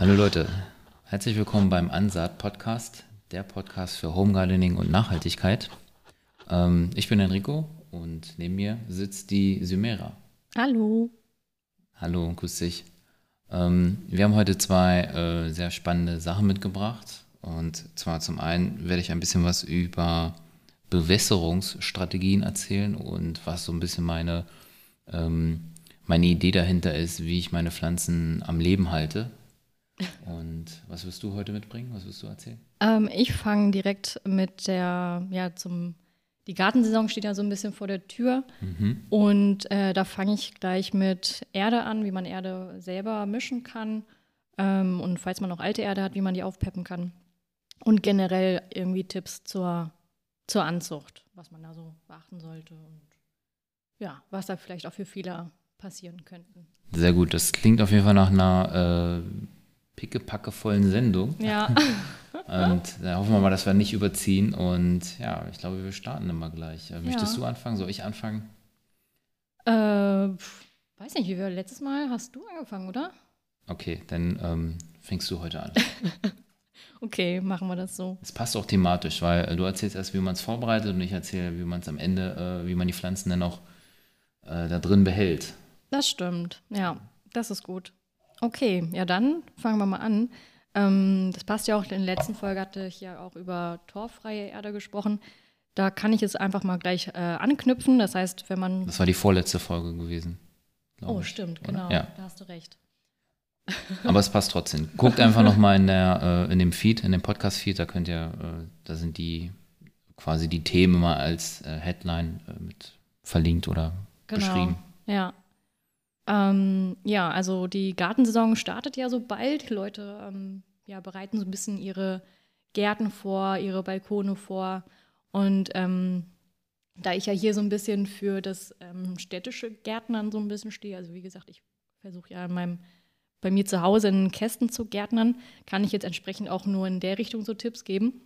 Hallo Leute, herzlich willkommen beim Ansaat Podcast, der Podcast für Home Gardening und Nachhaltigkeit. Ähm, ich bin Enrico und neben mir sitzt die Symera. Hallo. Hallo, grüß dich. Ähm, wir haben heute zwei äh, sehr spannende Sachen mitgebracht. Und zwar zum einen werde ich ein bisschen was über Bewässerungsstrategien erzählen und was so ein bisschen meine, ähm, meine Idee dahinter ist, wie ich meine Pflanzen am Leben halte. Und was wirst du heute mitbringen? Was wirst du erzählen? Ähm, ich fange direkt mit der, ja, zum, die Gartensaison steht ja so ein bisschen vor der Tür. Mhm. Und äh, da fange ich gleich mit Erde an, wie man Erde selber mischen kann. Ähm, und falls man noch alte Erde hat, wie man die aufpeppen kann. Und generell irgendwie Tipps zur, zur Anzucht, was man da so beachten sollte und ja, was da vielleicht auch für Fehler passieren könnten. Sehr gut, das klingt auf jeden Fall nach einer äh, pickepackevollen Sendung. Ja. und da hoffen wir mal, dass wir nicht überziehen. Und ja, ich glaube, wir starten immer gleich. Äh, Möchtest Ja. du anfangen? Soll ich anfangen? äh, weiß nicht, wie wir letztes Mal hast du angefangen, oder? Okay, dann ähm, fängst du heute an. Okay, machen wir das so. Es passt auch thematisch, weil äh, du erzählst erst, wie man es vorbereitet und ich erzähle, wie man es am Ende, äh, wie man die Pflanzen dann auch äh, da drin behält. Das stimmt. Ja, das ist gut. Okay, ja, dann fangen wir mal an. Ähm, das passt ja auch, in der letzten Folge hatte ich ja auch über torffreie Erde gesprochen. Da kann ich jetzt einfach mal gleich äh, anknüpfen. Das heißt, wenn man. Das war die vorletzte Folge gewesen. Oh, ich, stimmt, oder? genau. Ja, Da hast du recht. aber es passt trotzdem. Guckt einfach nochmal in, der, äh, in dem Feed, in dem Podcast-Feed, da könnt ihr, äh, da sind die quasi die Themen immer als äh, Headline äh, mit verlinkt oder Genau. beschrieben. Ja. Ähm, ja, also die Gartensaison startet ja so bald. Leute ähm, ja, bereiten so ein bisschen ihre Gärten vor, ihre Balkone vor. Und ähm, da ich ja hier so ein bisschen für das ähm, städtische Gärtnern so ein bisschen stehe, also wie gesagt, ich versuche ja in meinem, bei mir zu Hause in Kästen zu gärtnern, kann ich jetzt entsprechend auch nur in der Richtung so Tipps geben.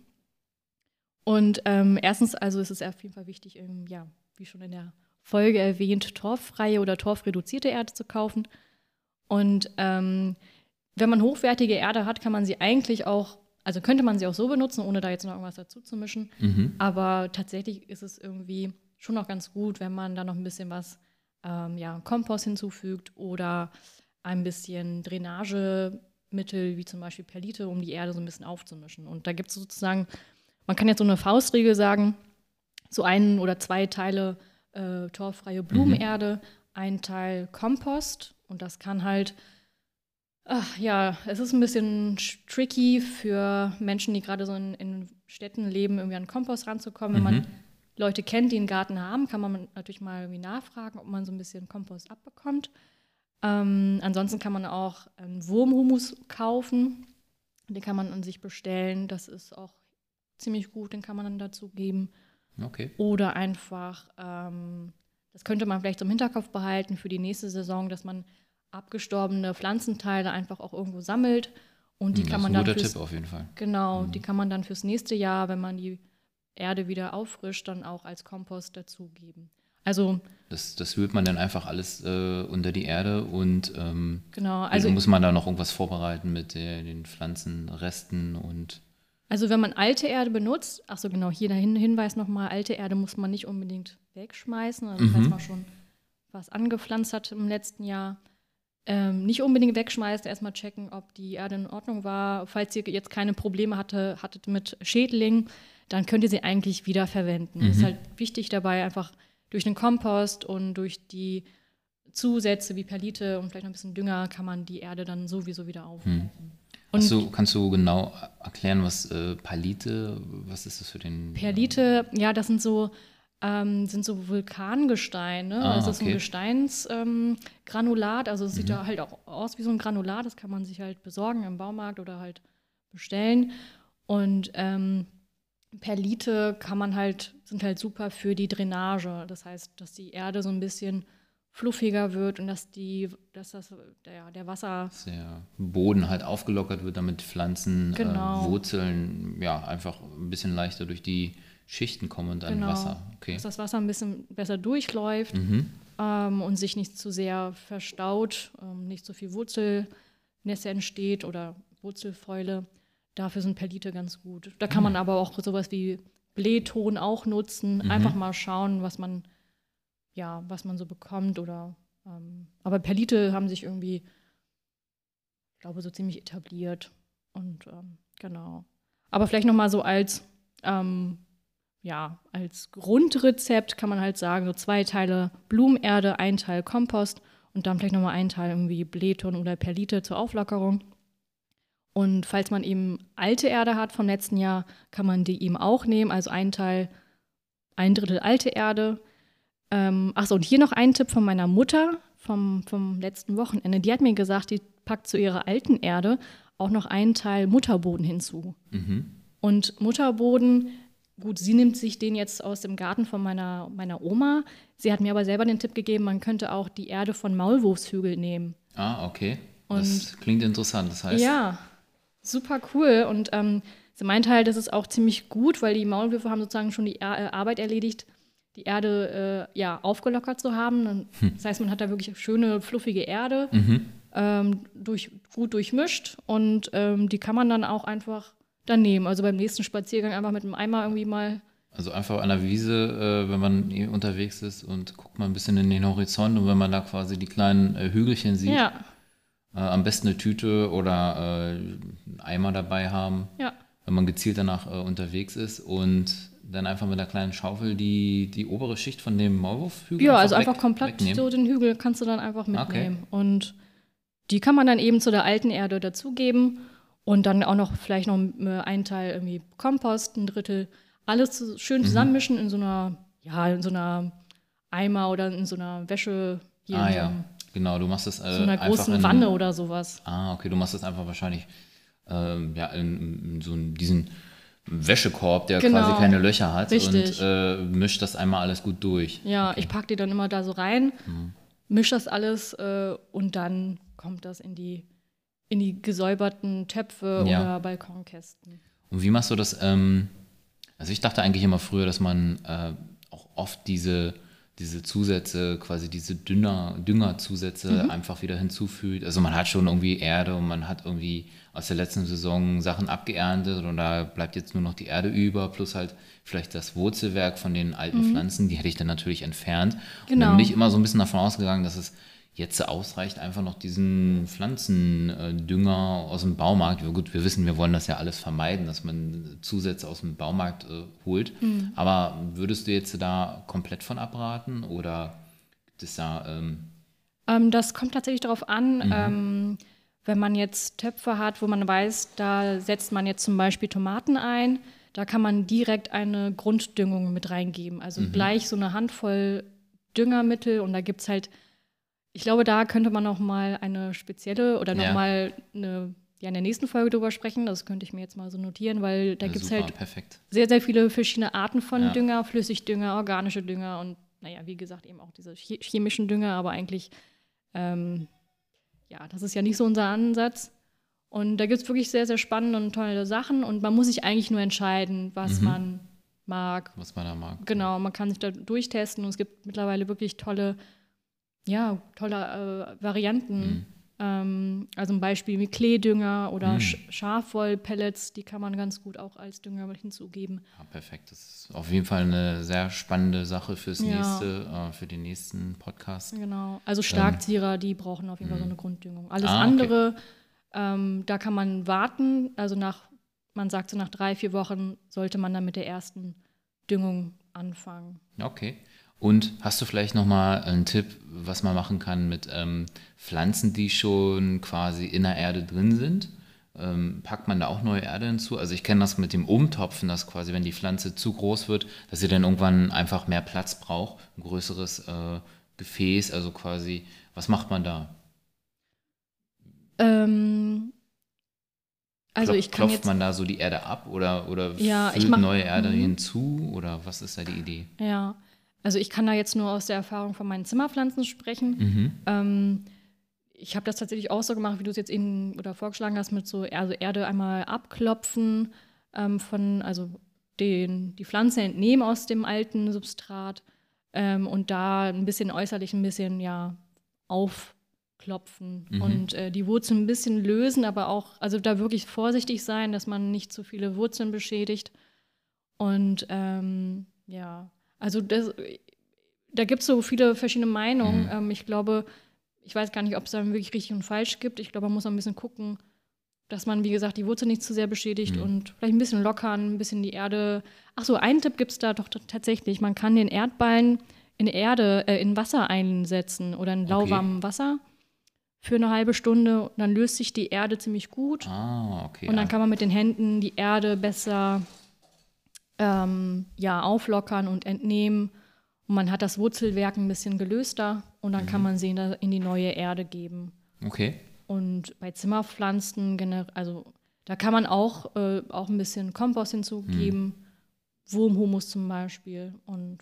Und ähm, erstens, also ist es auf jeden Fall wichtig, ähm, ja, wie schon in der Folge erwähnt, torffreie oder torfreduzierte Erde zu kaufen. Und ähm, wenn man hochwertige Erde hat, kann man sie eigentlich auch, also könnte man sie auch so benutzen, ohne da jetzt noch irgendwas dazu zu mischen. Mhm. Aber tatsächlich ist es irgendwie schon noch ganz gut, wenn man da noch ein bisschen was, ähm, ja, Kompost hinzufügt oder ein bisschen Drainagemittel, wie zum Beispiel Perlite, um die Erde so ein bisschen aufzumischen. Und da gibt es sozusagen, man kann jetzt so eine Faustregel sagen, so ein oder zwei Teile äh, torffreie Blumenerde, ein Teil Kompost. Und das kann halt Ach, ja, es ist ein bisschen sch- tricky für Menschen, die gerade so in, in Städten leben, irgendwie an Kompost ranzukommen. Wenn Mhm. man Leute kennt, die einen Garten haben, kann man natürlich mal irgendwie nachfragen, ob man so ein bisschen Kompost abbekommt. Ähm, ansonsten kann man auch einen Wurmhumus kaufen. Den kann man an sich bestellen. Das ist auch ziemlich gut, den kann man dann dazu geben. Okay. Oder einfach, ähm, das könnte man vielleicht zum Hinterkopf behalten für die nächste Saison, dass man abgestorbene Pflanzenteile einfach auch irgendwo sammelt. Und die Hm, kann das man ist ein dann guter fürs, Tipp auf jeden Fall. genau, die kann man dann fürs nächste Jahr, wenn man die Erde wieder auffrischt, dann auch als Kompost dazugeben. Also Das, das wühlt man dann einfach alles äh, unter die Erde und ähm, genau, also also, muss man da noch irgendwas vorbereiten mit der, den Pflanzenresten und also wenn man alte Erde benutzt, ach so genau, hier der Hin- Hinweis nochmal, alte Erde muss man nicht unbedingt wegschmeißen, also falls Mhm. man schon was angepflanzt hat im letzten Jahr, ähm, nicht unbedingt wegschmeißen, erstmal checken, ob die Erde in Ordnung war. Falls ihr jetzt keine Probleme hatte, hattet mit Schädlingen, dann könnt ihr sie eigentlich wieder verwenden. Es ist Mhm. halt wichtig dabei, einfach durch den Kompost und durch die Zusätze wie Perlite und vielleicht noch ein bisschen Dünger kann man die Erde dann sowieso wieder aufwerten. Und du, kannst du genau erklären, was äh, Palite, was ist das für den? Perlite, ja, das sind so, ähm, sind so Vulkangesteine. Ah, das ist so ein okay. Gesteinsgranulat. Ähm, also es sieht Mhm. da halt auch aus wie so ein Granulat. Das kann man sich halt besorgen im Baumarkt oder halt bestellen. Und ähm, Perlite kann man halt, sind halt super für die Drainage. Das heißt, dass die Erde so ein bisschen fluffiger wird und dass die, dass das der, der Wasser der Boden halt aufgelockert wird, damit Pflanzen, Genau. äh, Wurzeln, ja, einfach ein bisschen leichter durch die Schichten kommen und an Genau. Wasser. Okay. dass das Wasser ein bisschen besser durchläuft Mhm. ähm, und sich nicht zu sehr verstaut, ähm, nicht so viel Wurzelwasser Nässe entsteht oder Wurzelfäule. Dafür sind Perlite ganz gut. Da kann man aber auch sowas wie Blähton auch nutzen. Mhm. Einfach mal schauen, was man, ja, was man so bekommt. Oder ähm, aber Perlite haben sich irgendwie, ich glaube, so ziemlich etabliert. Und ähm, genau. Aber vielleicht noch mal so als ähm, ja, als Grundrezept kann man halt sagen, so zwei Teile Blumenerde, ein Teil Kompost und dann vielleicht nochmal ein Teil irgendwie Blähton oder Perlite zur Auflockerung. Und falls man eben alte Erde hat vom letzten Jahr, kann man die eben auch nehmen. Also ein Teil, ein Drittel alte Erde. Ähm, Achso, und hier noch ein Tipp von meiner Mutter vom, vom letzten Wochenende. Die hat mir gesagt, die packt zu ihrer alten Erde auch noch einen Teil Mutterboden hinzu. Mhm. Und Mutterboden, gut, sie nimmt sich den jetzt aus dem Garten von meiner, meiner Oma. Sie hat mir aber selber den Tipp gegeben, man könnte auch die Erde von Maulwurfshügel nehmen. Ah, okay. das klingt interessant. Das heißt, Ja, super cool. Und ähm, sie meint halt, das ist auch ziemlich gut, weil die Maulwürfe haben sozusagen schon die er äh, Arbeit erledigt, die Erde äh, ja, aufgelockert zu haben. Dann, Das heißt, man hat da wirklich schöne, fluffige Erde, ähm, durch, gut durchmischt und ähm, die kann man dann auch einfach dann nehmen. Also beim nächsten Spaziergang einfach mit einem Eimer irgendwie mal. Also einfach an der Wiese, äh, wenn man unterwegs ist und guckt mal ein bisschen in den Horizont und wenn man da quasi die kleinen äh, Hügelchen sieht, Ja, äh, am besten eine Tüte oder äh, einen Eimer dabei haben, ja, wenn man gezielt danach äh, unterwegs ist und dann einfach mit einer kleinen Schaufel die, die obere Schicht von dem Maulwurfhügel ja, also weg- einfach komplett wegnehmen. so den Hügel kannst du dann einfach Okay. mitnehmen. Und die kann man dann eben zu der alten Erde dazugeben und dann auch noch vielleicht noch äh, einen Teil irgendwie Kompost, ein Drittel, alles zu, Mhm. schön zusammenmischen in so einer, ja, in so einer Eimer oder in so einer Wäsche, hier Ah ja, genau, du machst das äh, so einer einfach großen in, Wanne oder sowas. Ah, okay, du machst das einfach wahrscheinlich ähm, ja, in, in so diesen Wäschekorb, der Genau. quasi keine Löcher hat Richtig. und äh, mischt das einmal alles gut durch. Ja, ich packe die dann immer da so rein, Mhm. mische das alles äh, und dann kommt das in die, in die gesäuberten Töpfe Ja. oder Balkonkästen. Und wie machst du das? Ähm, also ich dachte eigentlich immer früher, dass man äh, auch oft diese, diese Zusätze, quasi diese Dünger, Düngerzusätze einfach wieder hinzufügt. Also man hat schon irgendwie Erde und man hat irgendwie aus der letzten Saison Sachen abgeerntet und da bleibt jetzt nur noch die Erde über, plus halt vielleicht das Wurzelwerk von den alten Pflanzen, die hätte ich dann natürlich entfernt. Und Genau. dann bin ich immer so ein bisschen davon ausgegangen, dass es jetzt ausreicht, einfach noch diesen Pflanzendünger aus dem Baumarkt. Gut, wir wissen, wir wollen das ja alles vermeiden, dass man Zusätze aus dem Baumarkt äh, holt. Aber würdest du jetzt da komplett von abraten oder gibt es da. Ähm, Ähm, das kommt tatsächlich darauf an, Mhm. ähm, wenn man jetzt Töpfe hat, wo man weiß, da setzt man jetzt zum Beispiel Tomaten ein, da kann man direkt eine Grunddüngung mit reingeben. Also Mhm. gleich so eine Handvoll Düngermittel und da gibt es halt, ich glaube, da könnte man noch mal eine spezielle oder noch Ja. mal eine, ja, in der nächsten Folge drüber sprechen. Das könnte ich mir jetzt mal so notieren, weil da gibt es halt perfekt. sehr, sehr viele verschiedene Arten von Ja. Dünger, Flüssigdünger, organische Dünger und naja, wie gesagt, eben auch diese che- chemischen Dünger, aber eigentlich, ähm, ja, das ist ja nicht so unser Ansatz. Und da gibt es wirklich sehr, sehr spannende und tolle Sachen und man muss sich eigentlich nur entscheiden, was Mhm. man mag. Was man da mag. Genau, man kann sich da durchtesten und es gibt mittlerweile wirklich tolle, ja, tolle äh, Varianten. Mhm. Ähm, also ein Beispiel wie Kleedünger oder Mhm. Sch Schafwollpellets, die kann man ganz gut auch als Dünger hinzugeben. Ja, perfekt. Das ist auf jeden Fall eine sehr spannende Sache fürs Ja. nächste, äh, für den nächsten Podcast. Genau. Also Starkzieher, die brauchen auf jeden Fall so eine Grunddüngung. Alles Ähm. Ah, okay. andere, ähm, da kann man warten. Also nach, man sagt so nach drei, vier Wochen sollte man dann mit der ersten Düngung anfangen. Okay. Und hast du vielleicht nochmal einen Tipp, was man machen kann mit ähm, Pflanzen, die schon quasi in der Erde drin sind? Ähm, packt man da auch neue Erde hinzu? Also ich kenne das mit dem Umtopfen, dass quasi, wenn die Pflanze zu groß wird, dass sie dann irgendwann einfach mehr Platz braucht, ein größeres äh, Gefäß, also quasi, was macht man da? Ähm, also ich kann Klopft jetzt, man da so die Erde ab oder, oder Ja, füllt mach- neue Erde Mhm. hinzu? Oder was ist da die Idee? ja, also ich kann da jetzt nur aus der Erfahrung von meinen Zimmerpflanzen sprechen. Mhm. Ähm, ich habe das tatsächlich auch so gemacht, wie du es jetzt eben oder vorgeschlagen hast, mit so also Erde einmal abklopfen ähm, von, also den, die Pflanze entnehmen aus dem alten Substrat ähm, und da ein bisschen äußerlich ein bisschen ja klopfen mhm. und äh, die Wurzeln ein bisschen lösen, aber auch, also da wirklich vorsichtig sein, dass man nicht zu viele Wurzeln beschädigt. Und ähm, ja, also das, da gibt es so viele verschiedene Meinungen. Mhm. Ähm, ich glaube, ich weiß gar nicht, ob es da wirklich richtig und falsch gibt. Ich glaube, man muss ein bisschen gucken, dass man, wie gesagt, die Wurzel nicht zu sehr beschädigt mhm. und vielleicht ein bisschen lockern, ein bisschen die Erde. Ach so, einen Tipp gibt es da doch tatsächlich. Man kann den Erdballen in Erde, äh, in Wasser einsetzen oder in lauwarmem okay. Wasser für eine halbe Stunde. Und dann löst sich die Erde ziemlich gut. Ah, okay. Und dann kann man mit den Händen die Erde besser ähm, ja, auflockern und entnehmen. Und man hat das Wurzelwerk ein bisschen gelöster und dann mhm. kann man sie in die neue Erde geben. Okay. Und bei Zimmerpflanzen, also da kann man auch, äh, auch ein bisschen Kompost hinzugeben, mhm. Wurmhumus zum Beispiel. Und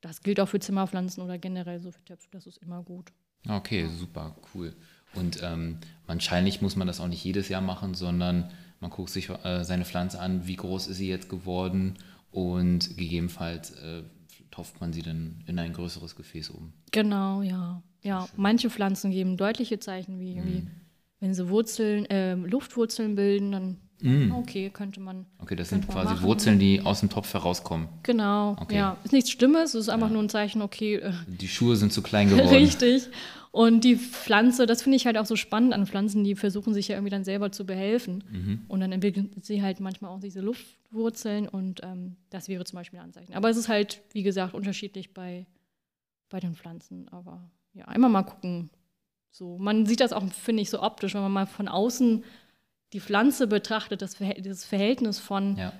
das gilt auch für Zimmerpflanzen oder generell so für Töpfe, das ist immer gut. Okay, super, cool. Und ähm, wahrscheinlich muss man das auch nicht jedes Jahr machen, sondern man guckt sich äh, seine Pflanze an, wie groß ist sie jetzt geworden und gegebenenfalls äh, topft man sie dann in ein größeres Gefäß um. Genau, ja. Ja, manche Pflanzen geben deutliche Zeichen, wie, mm. wie wenn sie Wurzeln, äh, Luftwurzeln bilden, dann mm. okay, könnte man. Okay, das sind quasi machen. Wurzeln, die aus dem Topf herauskommen. Genau, okay. ja. Ist nichts Schlimmes, es ist einfach ja. nur ein Zeichen, okay. Äh, die Schuhe sind zu klein geworden. Richtig. Und die Pflanze, das finde ich halt auch so spannend an Pflanzen, die versuchen sich ja irgendwie dann selber zu behelfen. Mhm. Und dann entwickeln sie halt manchmal auch diese Luftwurzeln und ähm, das wäre zum Beispiel ein Anzeichen. Aber es ist halt, wie gesagt, unterschiedlich bei, bei den Pflanzen. Aber ja, einmal mal gucken, so, man sieht das auch, finde ich, so optisch, wenn man mal von außen die Pflanze betrachtet, das, Verhältnis, Verhältnis von ja.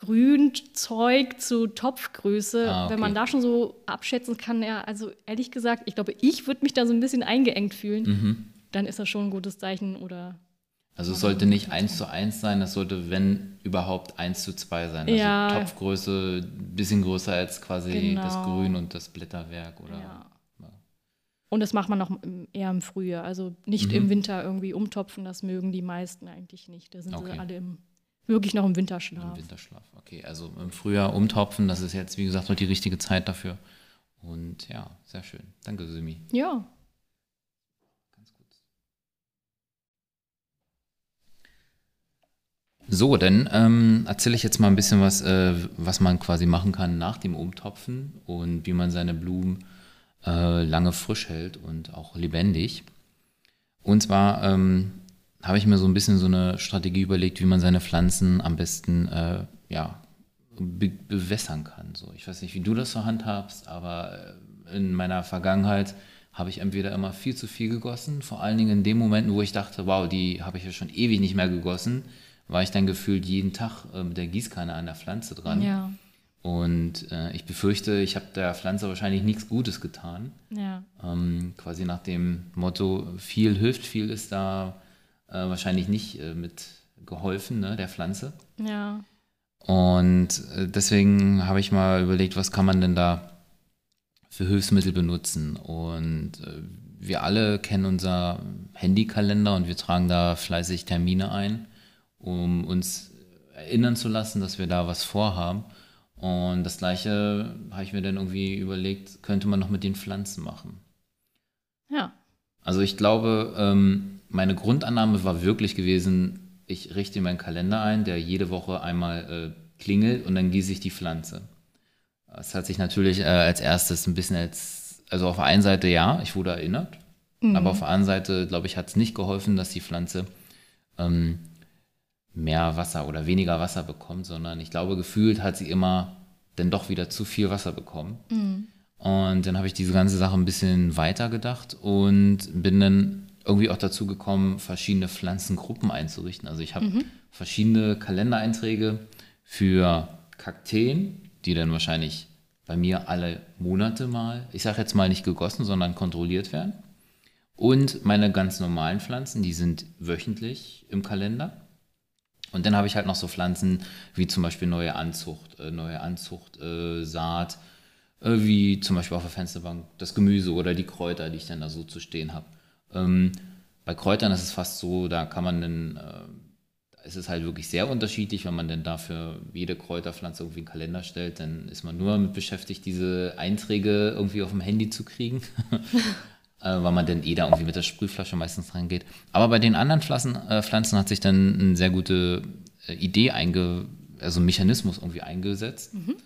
Grünzeug zu Topfgröße, ah, okay. wenn man da schon so abschätzen kann, ja, also ehrlich gesagt, ich glaube, ich würde mich da so ein bisschen eingeengt fühlen, mhm. dann ist das schon ein gutes Zeichen oder. Also es sollte nicht eins zu eins sein, es sollte, wenn überhaupt, eins zu zwei sein. Also ja. Topfgröße ein bisschen größer als quasi genau. das Grün und das Blätterwerk oder. Ja. Und das macht man noch eher im Frühjahr. Also nicht mhm. im Winter irgendwie umtopfen, das mögen die meisten eigentlich nicht. Da sind okay. sie alle im, wirklich noch im Winterschlaf. Im Winterschlaf, okay. Also im Frühjahr umtopfen, das ist jetzt, wie gesagt, noch die richtige Zeit dafür. Und ja, sehr schön. Danke, Simi. Ja. Ganz kurz. So, dann ähm, erzähle ich jetzt mal ein bisschen was, äh, was man quasi machen kann nach dem Umtopfen und wie man seine Blumen äh, lange frisch hält und auch lebendig. Und zwar ähm, habe ich mir so ein bisschen so eine Strategie überlegt, wie man seine Pflanzen am besten äh, ja, be bewässern kann. So, ich weiß nicht, wie du das so handhabst, aber äh, in meiner Vergangenheit habe ich entweder immer viel zu viel gegossen, vor allen Dingen in den Momenten, wo ich dachte, wow, die habe ich ja schon ewig nicht mehr gegossen, war ich dann gefühlt jeden Tag äh, mit der Gießkanne an der Pflanze dran. Ja. Und äh, ich befürchte, ich habe der Pflanze wahrscheinlich nichts Gutes getan. Ja. Ähm, quasi nach dem Motto, viel hilft, viel ist da äh, wahrscheinlich nicht äh, mit geholfen, ne, der Pflanze. Ja. Und äh, deswegen habe ich mal überlegt, was kann man denn da für Hilfsmittel benutzen. Und äh, wir alle kennen unser Handykalender und wir tragen da fleißig Termine ein, um uns erinnern zu lassen, dass wir da was vorhaben. Und das gleiche habe ich mir dann irgendwie überlegt, könnte man noch mit den Pflanzen machen. Ja. Also ich glaube, ähm, meine Grundannahme war wirklich gewesen, ich richte meinen Kalender ein, der jede Woche einmal äh, klingelt und dann gieße ich die Pflanze. Das hat sich natürlich äh, als erstes ein bisschen als, also auf der einen Seite ja, ich wurde erinnert, mhm. aber auf der anderen Seite, glaube ich, hat es nicht geholfen, dass die Pflanze ähm, mehr Wasser oder weniger Wasser bekommt, sondern ich glaube, gefühlt hat sie immer dann doch wieder zu viel Wasser bekommen. Mhm. Und dann habe ich diese ganze Sache ein bisschen weiter gedacht und bin dann irgendwie auch dazu gekommen, verschiedene Pflanzengruppen einzurichten. Also ich habe mhm. verschiedene Kalendereinträge für Kakteen, die dann wahrscheinlich bei mir alle Monate mal, ich sage jetzt mal nicht gegossen, sondern kontrolliert werden. Und meine ganz normalen Pflanzen, die sind wöchentlich im Kalender. Und dann habe ich halt noch so Pflanzen wie zum Beispiel neue Anzucht, äh, neue Anzucht, äh, Saat, äh, wie zum Beispiel auf der Fensterbank das Gemüse oder die Kräuter, die ich dann da so zu stehen habe. Ähm, bei Kräutern ist es fast so, da kann man dann, äh, ist es halt wirklich sehr unterschiedlich, wenn man denn dafür jede Kräuterpflanze irgendwie einen Kalender stellt, dann ist man nur damit beschäftigt, diese Einträge irgendwie auf dem Handy zu kriegen. äh, weil man dann eh da irgendwie mit der Sprühflasche meistens reingeht. Aber bei den anderen Pflanzen, äh, Pflanzen hat sich dann eine sehr gute äh, Idee einge, also Mechanismus irgendwie eingesetzt. Mhm.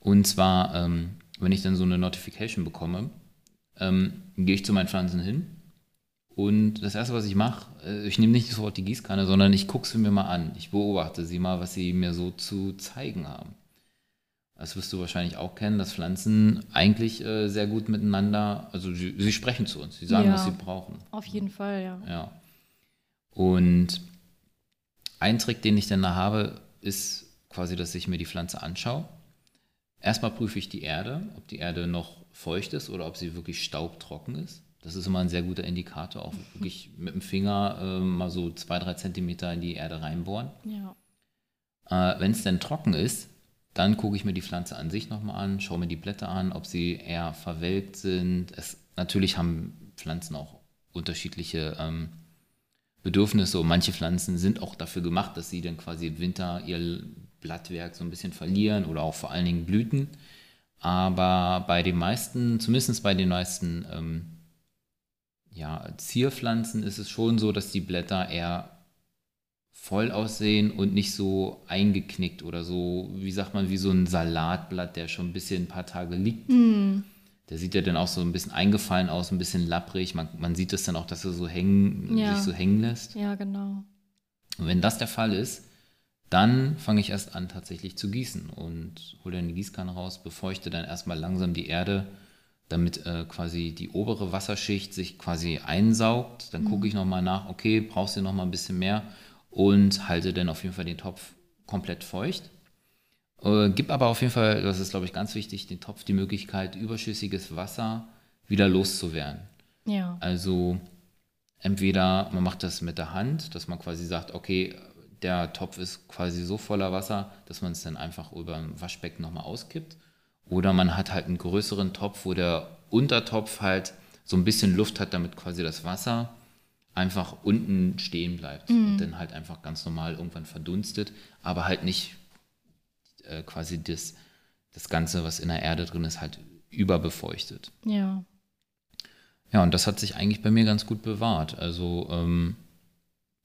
Und zwar, ähm, wenn ich dann so eine Notification bekomme, ähm, gehe ich zu meinen Pflanzen hin und das erste, was ich mache, äh, ich nehme nicht sofort die Gießkanne, sondern ich gucke sie mir mal an. Ich beobachte sie mal, was sie mir so zu zeigen haben. Das wirst du wahrscheinlich auch kennen, dass Pflanzen eigentlich äh, sehr gut miteinander, also sie, sie, sprechen zu uns, sie sagen, ja, was sie brauchen. Auf jeden Fall, ja. Ja. Und ein Trick, den ich dann da habe, ist quasi, dass ich mir die Pflanze anschaue. Erstmal prüfe ich die Erde, ob die Erde noch feucht ist oder ob sie wirklich staubtrocken ist. Das ist immer ein sehr guter Indikator, auch wirklich mit dem Finger äh, mal so zwei, drei Zentimeter in die Erde reinbohren. Ja. Äh, Wenn es denn trocken ist, dann gucke ich mir die Pflanze an sich nochmal an, schaue mir die Blätter an, ob sie eher verwelkt sind. Es, natürlich haben Pflanzen auch unterschiedliche ähm, Bedürfnisse und manche Pflanzen sind auch dafür gemacht, dass sie dann quasi im Winter ihr Blattwerk so ein bisschen verlieren oder auch vor allen Dingen Blüten. Aber bei den meisten, zumindest bei den meisten ähm, ja, Zierpflanzen ist es schon so, dass die Blätter eher voll aussehen und nicht so eingeknickt oder so, wie sagt man, wie so ein Salatblatt, der schon ein bisschen ein paar Tage liegt. Mm. Der sieht ja dann auch so ein bisschen eingefallen aus, ein bisschen lapprig. Man, man sieht es dann auch, dass er so hängen, ja. sich so hängen lässt. Ja, genau. Und wenn das der Fall ist, dann fange ich erst an, tatsächlich zu gießen und hole dann die Gießkanne raus, befeuchte dann erstmal langsam die Erde, damit äh, quasi die obere Wasserschicht sich quasi einsaugt. Dann mhm. gucke ich nochmal nach, okay, brauchst du nochmal ein bisschen mehr und halte dann auf jeden Fall den Topf komplett feucht. Äh, gib aber auf jeden Fall, das ist glaube ich ganz wichtig, den Topf die Möglichkeit, überschüssiges Wasser wieder loszuwerden. Ja. Also entweder man macht das mit der Hand, dass man quasi sagt, okay, der Topf ist quasi so voller Wasser, dass man es dann einfach über ein Waschbecken nochmal auskippt. Oder man hat halt einen größeren Topf, wo der Untertopf halt so ein bisschen Luft hat, damit quasi das Wasser einfach unten stehen bleibt mhm. und dann halt einfach ganz normal irgendwann verdunstet, aber halt nicht äh, quasi das, das Ganze, was in der Erde drin ist, halt überbefeuchtet. Ja. Ja, und das hat sich eigentlich bei mir ganz gut bewahrt. Also ähm,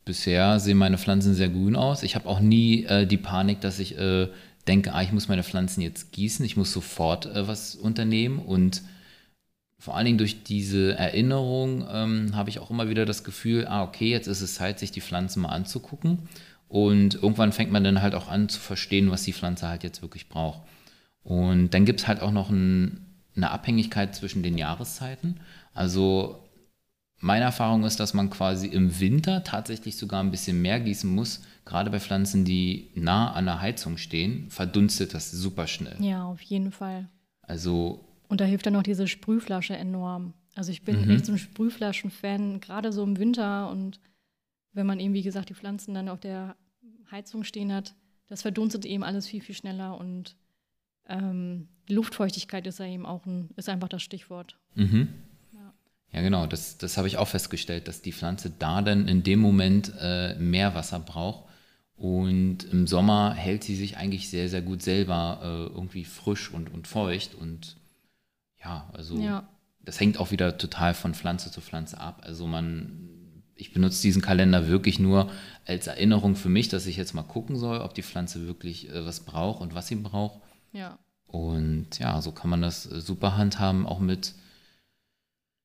bisher sehen meine Pflanzen sehr grün aus. Ich habe auch nie äh, die Panik, dass ich äh, denke, ah, ich muss meine Pflanzen jetzt gießen, ich muss sofort äh, was unternehmen und vor allen Dingen durch diese Erinnerung ähm, habe ich auch immer wieder das Gefühl, ah, okay, jetzt ist es Zeit, sich die Pflanzen mal anzugucken. Und irgendwann fängt man dann halt auch an zu verstehen, was die Pflanze halt jetzt wirklich braucht. Und dann gibt es halt auch noch ein, eine Abhängigkeit zwischen den Jahreszeiten. Also meine Erfahrung ist, dass man quasi im Winter tatsächlich sogar ein bisschen mehr gießen muss. Gerade bei Pflanzen, die nah an der Heizung stehen, verdunstet das super schnell. Ja, auf jeden Fall. Also und da hilft dann auch diese Sprühflasche enorm. Also ich bin mhm. echt so ein Sprühflaschen-Fan, gerade so im Winter und wenn man eben, wie gesagt, die Pflanzen dann auf der Heizung stehen hat, das verdunstet eben alles viel, viel schneller und ähm, Luftfeuchtigkeit ist ja eben auch ein, ist einfach das Stichwort. Mhm. Ja. genau, das, das habe ich auch festgestellt, dass die Pflanze da dann in dem Moment äh, mehr Wasser braucht. Und im Sommer hält sie sich eigentlich sehr, sehr gut selber äh, irgendwie frisch und, und feucht und ja, also ja. das hängt auch wieder total von Pflanze zu Pflanze ab. Also man, ich benutze diesen Kalender wirklich nur als Erinnerung für mich, dass ich jetzt mal gucken soll, ob die Pflanze wirklich äh, was braucht und was sie braucht. Ja. Und ja, so kann man das äh, super handhaben, auch mit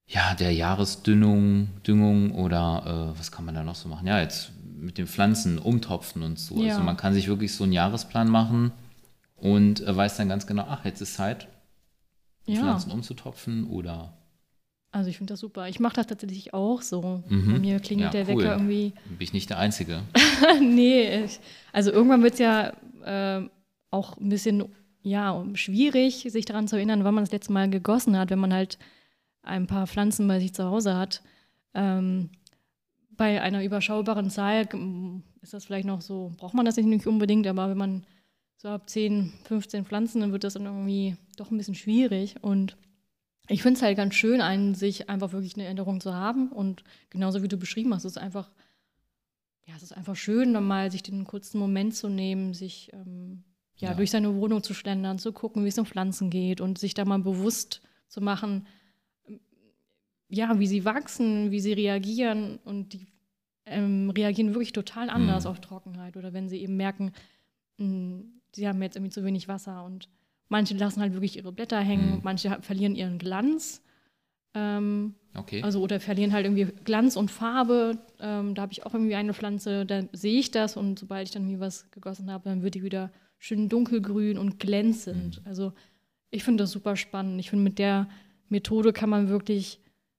ja, der Jahresdüngung Düngung oder äh, was kann man da noch so machen? Ja, jetzt mit den Pflanzen umtopfen und so. Ja. Also man kann sich wirklich so einen Jahresplan machen und äh, weiß dann ganz genau, ach, jetzt ist Zeit, ja. Pflanzen umzutopfen oder? Also ich finde das super. Ich mache das tatsächlich auch so. Mhm. Bei mir klingelt ja, der cool. Wecker irgendwie. Bin ich nicht der Einzige? nee, ich, also irgendwann wird es ja äh, auch ein bisschen ja, schwierig, sich daran zu erinnern, wann man das letzte Mal gegossen hat, wenn man halt ein paar Pflanzen bei sich zu Hause hat. Ähm, bei einer überschaubaren Zahl ist das vielleicht noch so, braucht man das nicht unbedingt, aber wenn man so ab 10, 15 Pflanzen, dann wird das dann irgendwie doch ein bisschen schwierig. Und ich finde es halt ganz schön, einen sich einfach wirklich eine Erinnerung zu haben. Und genauso wie du beschrieben hast, es ist einfach, ja, es ist einfach schön, dann mal sich den kurzen Moment zu nehmen, sich ähm, ja, ja, durch seine Wohnung zu schlendern, zu gucken, wie es um Pflanzen geht und sich da mal bewusst zu machen, ja, wie sie wachsen, wie sie reagieren und die ähm, reagieren wirklich total anders Mhm. auf Trockenheit oder wenn sie eben merken, mh, sie haben jetzt irgendwie zu wenig Wasser und manche lassen halt wirklich ihre Blätter hängen, Mhm. manche verlieren ihren Glanz. Ähm, Okay. also oder verlieren halt irgendwie Glanz und Farbe. Ähm, da habe ich auch irgendwie eine Pflanze, da sehe ich das und sobald ich dann irgendwie was gegossen habe, dann wird die wieder schön dunkelgrün und glänzend. Also ich finde das super spannend. Ich finde, mit der Methode kann man wirklich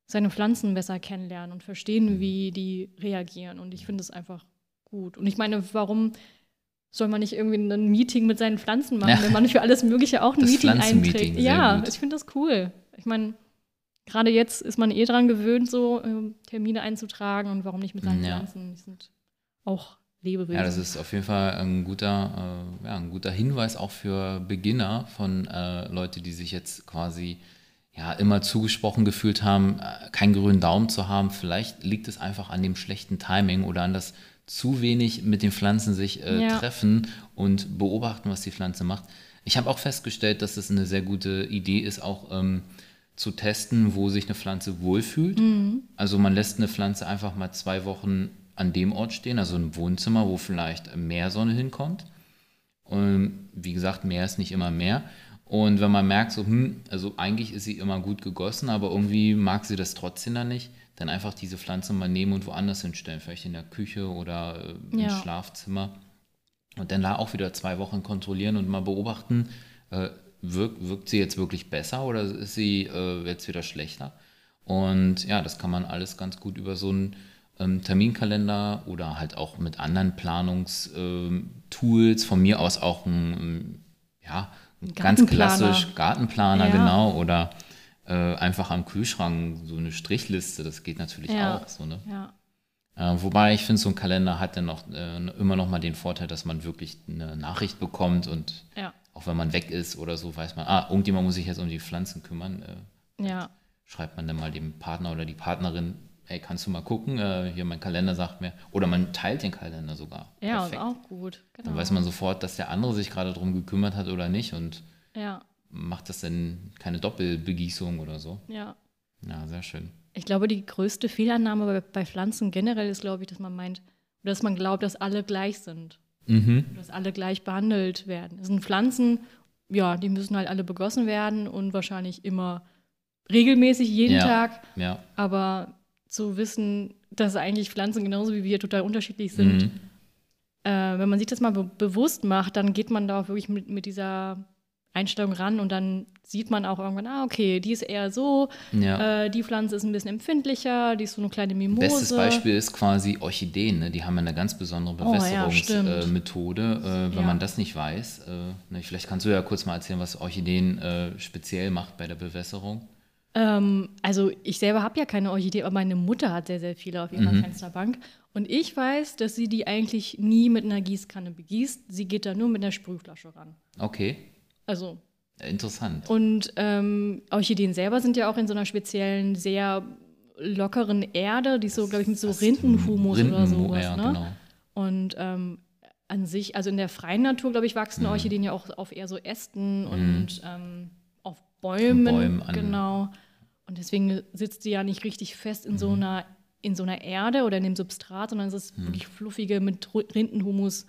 seine Pflanzen besser kennenlernen und verstehen, wie die reagieren. Und ich finde es einfach gut. Und ich meine, warum soll man nicht irgendwie ein Meeting mit seinen Pflanzen machen, Ja. wenn man für alles Mögliche auch ein Das Meeting einträgt? Ja, gut. ich finde das cool. Ich meine, gerade jetzt ist man eh dran gewöhnt, so ähm, Termine einzutragen und warum nicht mit seinen Ja. Pflanzen? Die sind auch Lebewesen. Ja, das ist auf jeden Fall ein guter, äh, ja, ein guter Hinweis auch für Beginner von äh, Leute, die sich jetzt quasi ja, immer zugesprochen gefühlt haben, äh, keinen grünen Daumen zu haben. Vielleicht liegt es einfach an dem schlechten Timing oder an das zu wenig mit den Pflanzen sich äh, Ja. treffen und beobachten, was die Pflanze macht. Ich habe auch festgestellt, dass es eine sehr gute Idee ist, auch ähm, zu testen, wo sich eine Pflanze wohlfühlt. Also man lässt eine Pflanze einfach mal zwei Wochen an dem Ort stehen, also im Wohnzimmer, wo vielleicht mehr Sonne hinkommt. Und wie gesagt, mehr ist nicht immer mehr. Und wenn man merkt, so, hm, also eigentlich ist sie immer gut gegossen, aber irgendwie mag sie das trotzdem dann nicht, dann einfach diese Pflanze mal nehmen und woanders hinstellen, vielleicht in der Küche oder äh, im Ja. Schlafzimmer. Und dann da auch wieder zwei Wochen kontrollieren und mal beobachten, äh, wirkt, wirkt sie jetzt wirklich besser oder ist sie äh, jetzt wieder schlechter? Und ja, das kann man alles ganz gut über so einen ähm, Terminkalender oder halt auch mit anderen Planungstools, von mir aus auch ein, ähm, ja, ganz klassisch Gartenplaner, Ja. genau, oder äh, einfach am Kühlschrank so eine Strichliste, das geht natürlich Ja. auch so, ne? ja. Äh, wobei ich finde, so ein Kalender hat dann noch äh, immer noch mal den Vorteil, dass man wirklich eine Nachricht bekommt und Ja. auch wenn man weg ist oder so, weiß man, ah, irgendjemand muss sich jetzt um die Pflanzen kümmern. Äh, Ja. schreibt man dann mal dem Partner oder die Partnerin, hey, kannst du mal gucken? Äh, hier mein Kalender sagt mir. Oder man teilt den Kalender sogar. Ja, ist Perfekt. auch gut. Genau. Dann weiß man sofort, dass der andere sich gerade darum gekümmert hat oder nicht und Ja, macht das dann keine Doppelbegießung oder so. ja. Ja, sehr schön. Ich glaube, die größte Fehlannahme bei, bei Pflanzen generell ist, glaube ich, dass man meint, dass man glaubt, dass alle gleich sind. Mhm. Dass alle gleich behandelt werden. Es sind Pflanzen, ja, die müssen halt alle begossen werden und wahrscheinlich immer regelmäßig jeden Ja. Tag. Ja. Aber zu wissen, dass eigentlich Pflanzen genauso wie wir total unterschiedlich sind, Mhm. äh, wenn man sich das mal be bewusst macht, dann geht man da auch wirklich mit, mit dieser Einstellung ran und dann sieht man auch irgendwann, ah, okay, die ist eher so, Ja. äh, die Pflanze ist ein bisschen empfindlicher, die ist so eine kleine Mimose. Bestes Beispiel ist quasi Orchideen. Ne? Die haben ja eine ganz besondere Oh, ja, Bewässerungsmethode. äh, Methode. äh, wenn Ja. man das nicht weiß, äh, ne, vielleicht kannst du ja kurz mal erzählen, was Orchideen äh, speziell macht bei der Bewässerung. Ähm, also ich selber habe ja keine Orchidee, aber meine Mutter hat sehr, sehr viele auf ihrer Mhm. Fensterbank. Und ich weiß, dass sie die eigentlich nie mit einer Gießkanne begießt. Sie geht da nur mit einer Sprühflasche ran. Okay, Also, interessant. und ähm, Orchideen selber sind ja auch in so einer speziellen, sehr lockeren Erde, die ist so, glaube ich, mit so Rindenhumus oder Rindenhu- sowas. Ja, ne? genau. Und ähm, an sich, also in der freien Natur, glaube ich, wachsen Mhm. Orchideen ja auch auf eher so Ästen und ähm, auf Bäumen. Bäumen an- genau. Und deswegen sitzt die ja nicht richtig fest in Mhm. so einer in so einer Erde oder in dem Substrat, sondern es ist Mhm. wirklich fluffige, mit Rindenhumus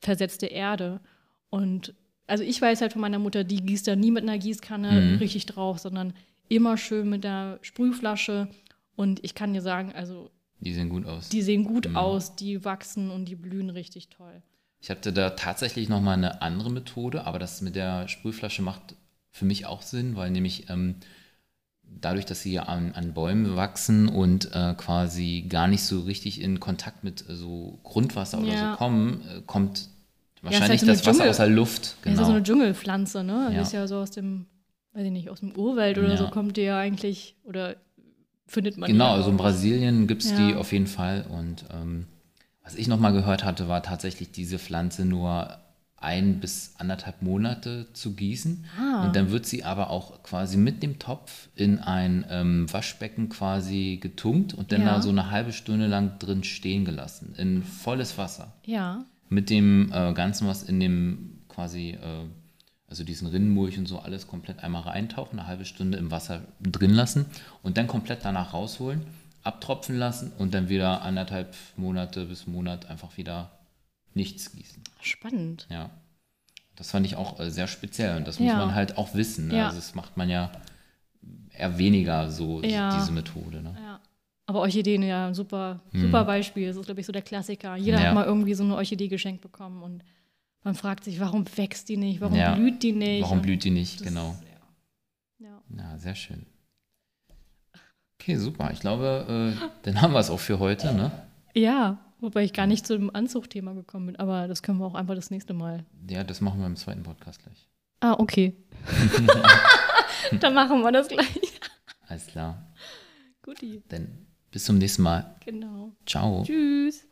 versetzte Erde. Und also ich weiß halt von meiner Mutter, die gießt da nie mit einer Gießkanne Mhm. richtig drauf, sondern immer schön mit der Sprühflasche. Und ich kann dir sagen, also Die sehen gut aus. die sehen gut Mhm. aus, die wachsen und die blühen richtig toll. Ich hatte da tatsächlich noch mal eine andere Methode, aber das mit der Sprühflasche macht für mich auch Sinn, weil nämlich ähm, dadurch, dass sie ja an, an Bäumen wachsen und äh, quasi gar nicht so richtig in Kontakt mit äh, so Grundwasser oder Ja. so kommen, äh, kommt ist wahrscheinlich halt so das Wasser aus der Luft. Das ist Genau. ja so eine Dschungelpflanze, ne? Die Ja. ist ja so aus dem, weiß ich nicht, aus dem Urwald oder Ja. so kommt die ja eigentlich, oder findet man Genau, ja also in. Brasilien gibt es Ja. die auf jeden Fall. Und ähm, was ich noch mal gehört hatte, war tatsächlich diese Pflanze nur ein bis anderthalb Monate zu gießen. Ah. Und dann wird sie aber auch quasi mit dem Topf in ein ähm, Waschbecken quasi getunkt und dann Ja. da so eine halbe Stunde lang drin stehen gelassen, in volles Wasser. Ja, Mit dem äh, Ganzen, was in dem quasi äh, also diesen Rinnenmulch und so alles komplett einmal reintauchen, eine halbe Stunde im Wasser drin lassen und dann komplett danach rausholen, abtropfen lassen und dann wieder anderthalb Monate bis Monat einfach wieder nichts gießen. Spannend. Ja. Das fand ich auch äh, sehr speziell und das muss Ja. man halt auch wissen. Ne? Ja. Also das macht man ja eher weniger so, Ja. diese Methode. Ne? Ja. Aber Orchideen, ja, super, super Beispiel. Das ist, glaube ich, so der Klassiker. Jeder Hm. Hat mal irgendwie so eine Orchidee geschenkt bekommen und man fragt sich, warum wächst die nicht? Warum blüht die nicht? Warum blüht die nicht? das- Genau. Ja. Ja, sehr schön. Okay, super. Ich glaube, äh, dann haben wir es auch für heute. Ne? ja, wobei ich gar nicht zum Anzuchtthema gekommen bin, aber das können wir auch einfach das nächste Mal. Ja, das machen wir im zweiten Podcast gleich. Ah, okay. Dann machen wir das gleich. Alles klar. Guti, Dann bis zum nächsten Mal. genau. Ciao. Tschüss.